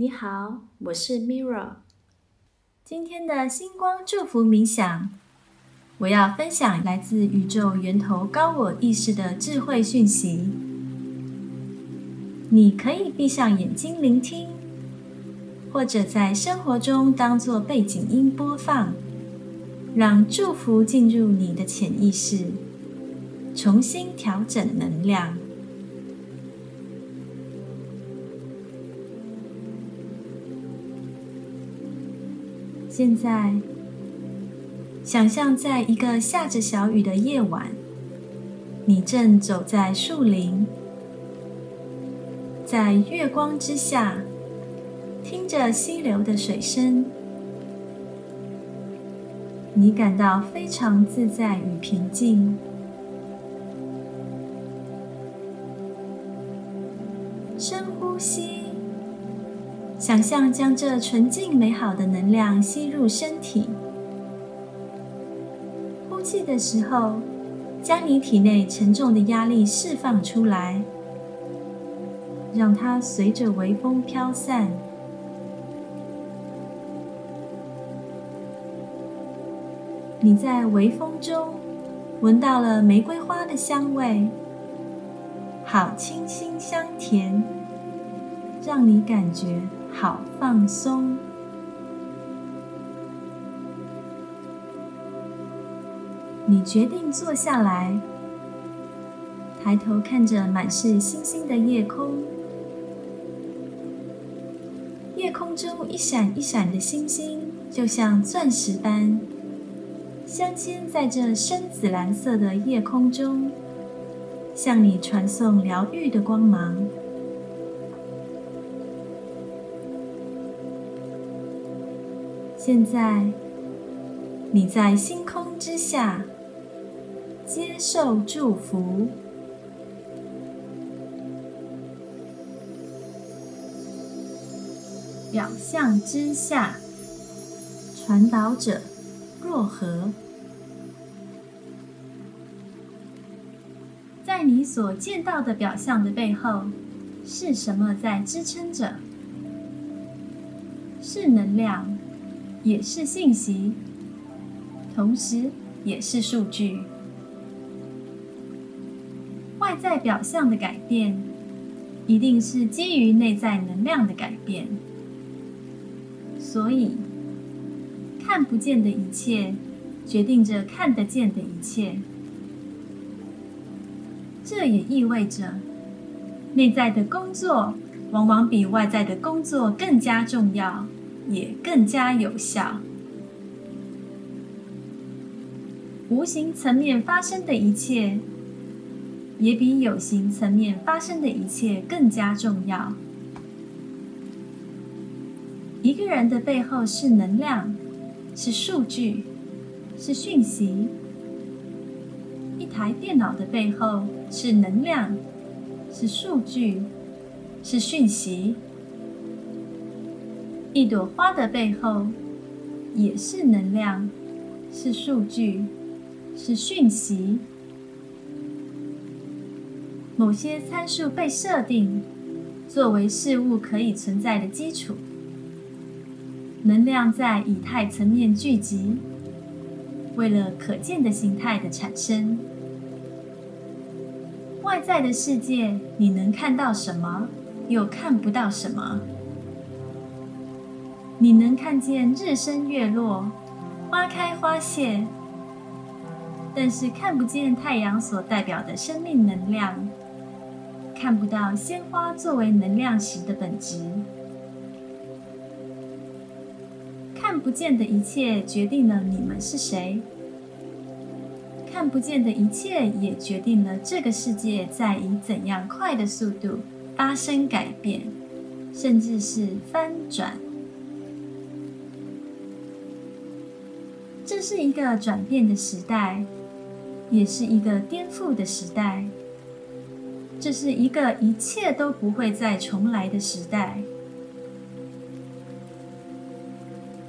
你好，我是 Mirra。今天的星光祝福冥想，我要分享来自宇宙源头高我意识的智慧讯息。你可以闭上眼睛聆听，或者在生活中当做背景音播放，让祝福进入你的潜意识，重新调整能量。现在，想象在一个下着小雨的夜晚，你正走在树林，在月光之下，听着溪流的水声，你感到非常自在与平静。想象将这纯净美好的能量吸入身体，呼气的时候，将你体内沉重的压力释放出来，让它随着微风飘散。你在微风中闻到了玫瑰花的香味，好清新香甜，让你感觉。好放松。你决定坐下来，抬头看着满是星星的夜空。夜空中一闪一闪的星星，就像钻石般镶嵌在这深紫蓝色的夜空中，向你传送疗愈的光芒。现在，你在星空之下接受祝福。表象之下，传导者若何？在你所见到的表象的背后，是什么在支撑着？是能量。也是信息，同时也是数据。外在表象的改变，一定是基于内在能量的改变。所以，看不见的一切，决定着看得见的一切。这也意味着，内在的工作往往比外在的工作更加重要。也更加有效。无形层面发生的一切，也比有形层面发生的一切更加重要。一个人的背后是能量，是数据，是讯息；一台电脑的背后是能量，是数据，是讯息。一朵花的背后，也是能量，是数据，是讯息。某些参数被设定，作为事物可以存在的基础。能量在以太层面聚集，为了可见的形态的产生。外在的世界，你能看到什么，又看不到什么？你能看见日升月落、花开花谢，但是看不见太阳所代表的生命能量，看不到鲜花作为能量时的本质。看不见的一切决定了你们是谁，看不见的一切也决定了这个世界在以怎样快的速度发生改变，甚至是翻转。这是一个转变的时代，也是一个颠覆的时代。这是一个一切都不会再重来的时代。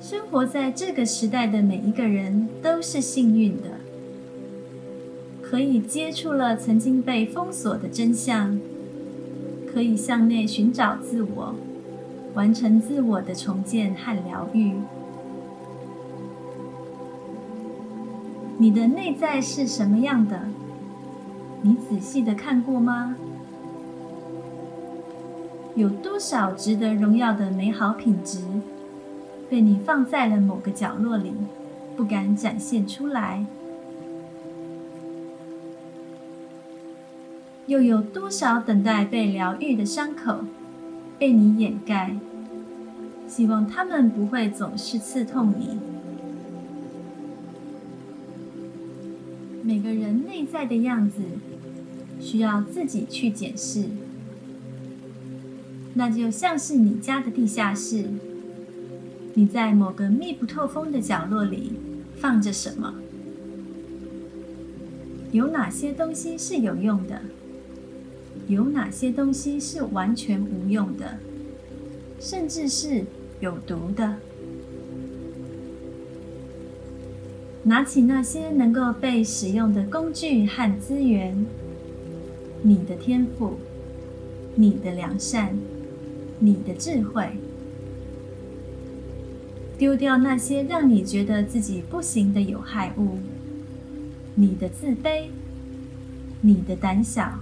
生活在这个时代的每一个人都是幸运的，可以接触了曾经被封锁的真相，可以向内寻找自我，完成自我的重建和疗愈。你的内在是什么样的？你仔细的看过吗？有多少值得荣耀的美好品质，被你放在了某个角落里，不敢展现出来？又有多少等待被疗愈的伤口？被你掩盖，希望他们不会总是刺痛你。每个人内在的样子，需要自己去检视。那就像是你家的地下室，你在某个密不透风的角落里放着什么？有哪些东西是有用的？有哪些东西是完全无用的，甚至是有毒的？拿起那些能够被使用的工具和资源，你的天赋，你的良善，你的智慧，丢掉那些让你觉得自己不行的有害物，你的自卑，你的胆小。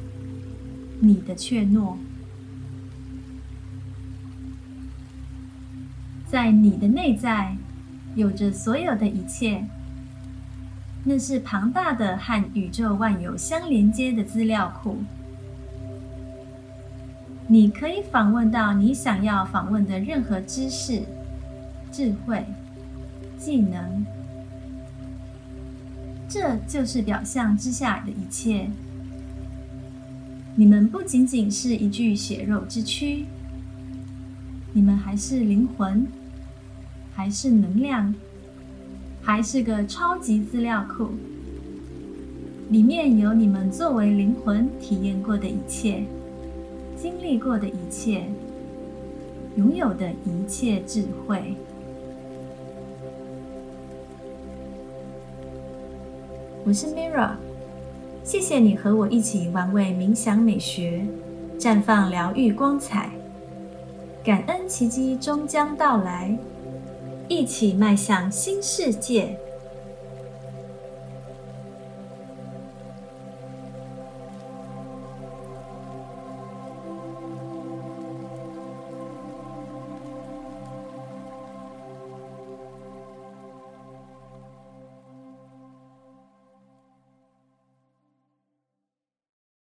你的怯懦，在你的内在有着所有的一切，那是庞大的和宇宙万有相连接的资料库。你可以访问到你想要访问的任何知识、智慧、技能，这就是表象之下的一切。你们不仅仅是一具血肉之躯，你们还是灵魂，还是能量，还是个超级资料库。里面有你们作为灵魂体验过的一切，经历过的一切，拥有的一切智慧。我是 Mira。谢谢你和我一起玩味冥想美学，绽放疗愈光彩，感恩奇迹终将到来，一起迈向新世界。